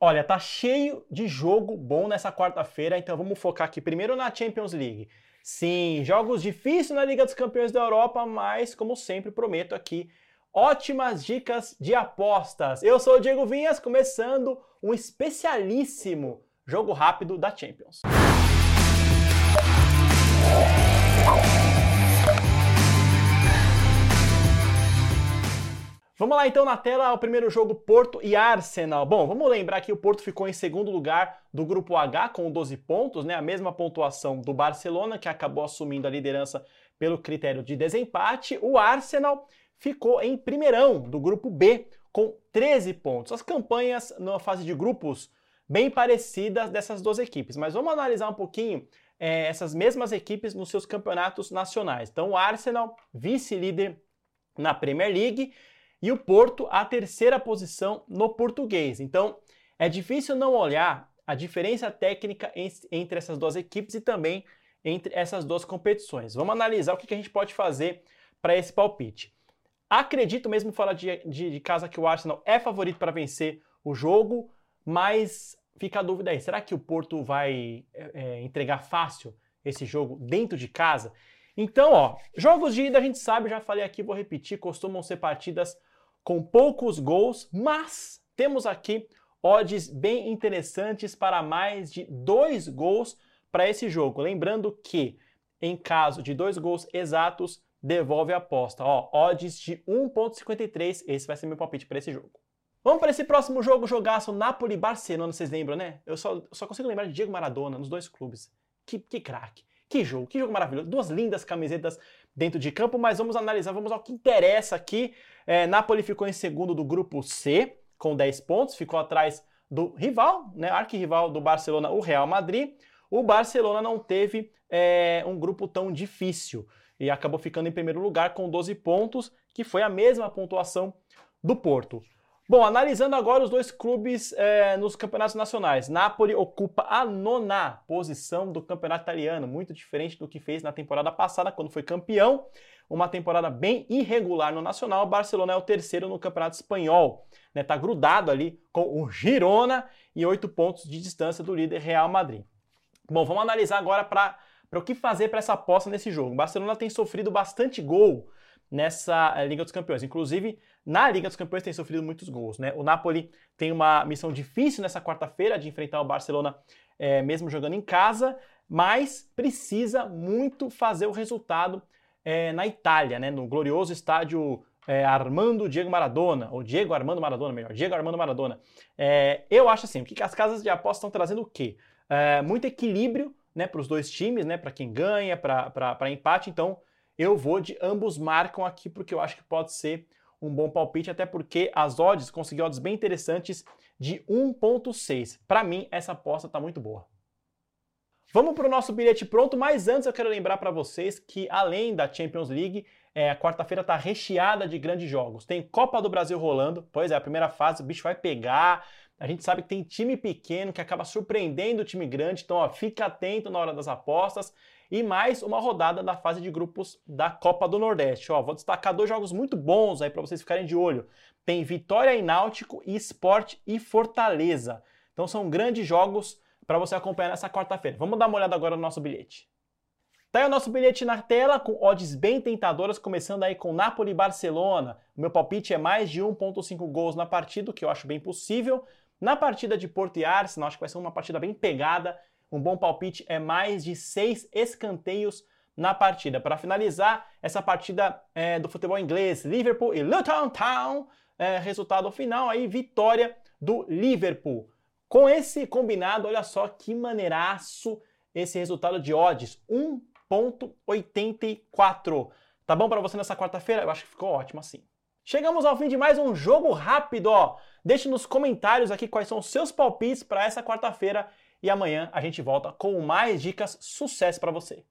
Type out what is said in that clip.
Olha, tá cheio de jogo bom nessa quarta-feira, então vamos focar aqui primeiro na Champions League. Sim, jogos difíceis na Liga dos Campeões da Europa, mas como sempre prometo aqui ótimas dicas de apostas. Eu sou o Diego Vinhas, começando um especialíssimo jogo rápido da Champions. Vamos lá então na tela o primeiro jogo Porto e Arsenal. Bom, vamos lembrar que o Porto ficou em segundo lugar do grupo H com 12 pontos, né? A mesma pontuação do Barcelona, que acabou assumindo a liderança pelo critério de desempate. O Arsenal ficou em primeirão do grupo B com 13 pontos. As campanhas na fase de grupos bem parecidas dessas duas equipes, mas vamos analisar um pouquinho é, essas mesmas equipes nos seus campeonatos nacionais. Então, o Arsenal, vice-líder na Premier League, e o Porto a terceira posição no português. Então, é difícil não olhar a diferença técnica entre essas duas equipes e também entre essas duas competições. Vamos analisar o que a gente pode fazer para esse palpite. Acredito mesmo fora de, de, de, casa que o Arsenal é favorito para vencer o jogo, mas fica a dúvida aí: será que o Porto vai é, é entregar fácil esse jogo dentro de casa? Então, ó, jogos de ida a gente sabe, já falei aqui, vou repetir, costumam ser partidas com poucos gols, mas temos aqui odds bem interessantes para mais de dois gols para esse jogo. Lembrando que, em caso de dois gols exatos, devolve a aposta. Ó, odds de 1,53. Esse vai ser meu palpite para esse jogo. Vamos para esse próximo jogo, jogaço Napoli-Barcelona, vocês lembram, né? Eu só, só consigo lembrar de Diego Maradona nos dois clubes. Que, que craque. Que jogo, que jogo maravilhoso. Duas lindas camisetas dentro de campo, mas vamos analisar, vamos ao que interessa aqui. É, Napoli ficou em segundo do grupo C, com 10 pontos, ficou atrás do rival, né, arquirrival do Barcelona, o Real Madrid. O Barcelona não teve é, um grupo tão difícil e acabou ficando em primeiro lugar com 12 pontos, que foi a mesma pontuação do Porto. Bom, analisando agora os dois clubes é, nos campeonatos nacionais. Napoli ocupa a nona posição do campeonato italiano, muito diferente do que fez na temporada passada, quando foi campeão. Uma temporada bem irregular no nacional. Barcelona é o terceiro no campeonato espanhol. Está né? Tá grudado ali com o Girona e oito pontos de distância do líder Real Madrid. Bom, vamos analisar agora para o que fazer para essa aposta nesse jogo. O Barcelona tem sofrido bastante gol nessa eh, Liga dos Campeões. Inclusive, na Liga dos Campeões tem sofrido muitos gols. Né? O Napoli tem uma missão difícil nessa quarta-feira de enfrentar o Barcelona, é, mesmo jogando em casa, mas precisa muito fazer o resultado é, na Itália, né? no glorioso estádio é, Armando Diego Maradona, ou Diego Armando Maradona, melhor, Diego Armando Maradona. eu acho assim, que as casas de aposta estão trazendo o quê? muito equilíbrio né, para os dois times, né, para quem ganha, para empate, então eu vou de ambos marcam aqui porque eu acho que pode ser um bom palpite, até porque as odds conseguiu odds bem interessantes de 1.6. Para mim, essa aposta está muito boa. Vamos para o nosso bilhete pronto, mas antes eu quero lembrar para vocês que além da Champions League, é, a quarta-feira está recheada de grandes jogos. Tem Copa do Brasil rolando, pois é, a primeira fase o bicho vai pegar. A gente sabe que tem time pequeno que acaba surpreendendo o time grande, então ó, fica atento na hora das apostas e mais uma rodada da fase de grupos da Copa do Nordeste. Ó, vou destacar dois jogos muito bons aí para vocês ficarem de olho. Tem Vitória e Náutico e Esporte e Fortaleza. Então são grandes jogos para você acompanhar nessa quarta-feira. Vamos dar uma olhada agora no nosso bilhete. Tá aí o nosso bilhete na tela, com odds bem tentadoras, começando aí com Napoli e Barcelona. O meu palpite é mais de 1.5 gols na partida, o que eu acho bem possível. Na partida de Porto e Arsenal, acho que vai ser uma partida bem pegada. Um bom palpite é mais de seis escanteios na partida. Para finalizar, essa partida é, do futebol inglês, Liverpool e Luton Town, é, resultado final aí, vitória do Liverpool. Com esse combinado, olha só que maneiraço esse resultado de odds, 1.84. Tá bom para você nessa quarta-feira? Eu acho que ficou ótimo assim. Chegamos ao fim de mais um jogo rápido, ó. Deixe nos comentários aqui quais são os seus palpites para essa quarta-feira e amanhã a gente volta com mais dicas. Sucesso para você!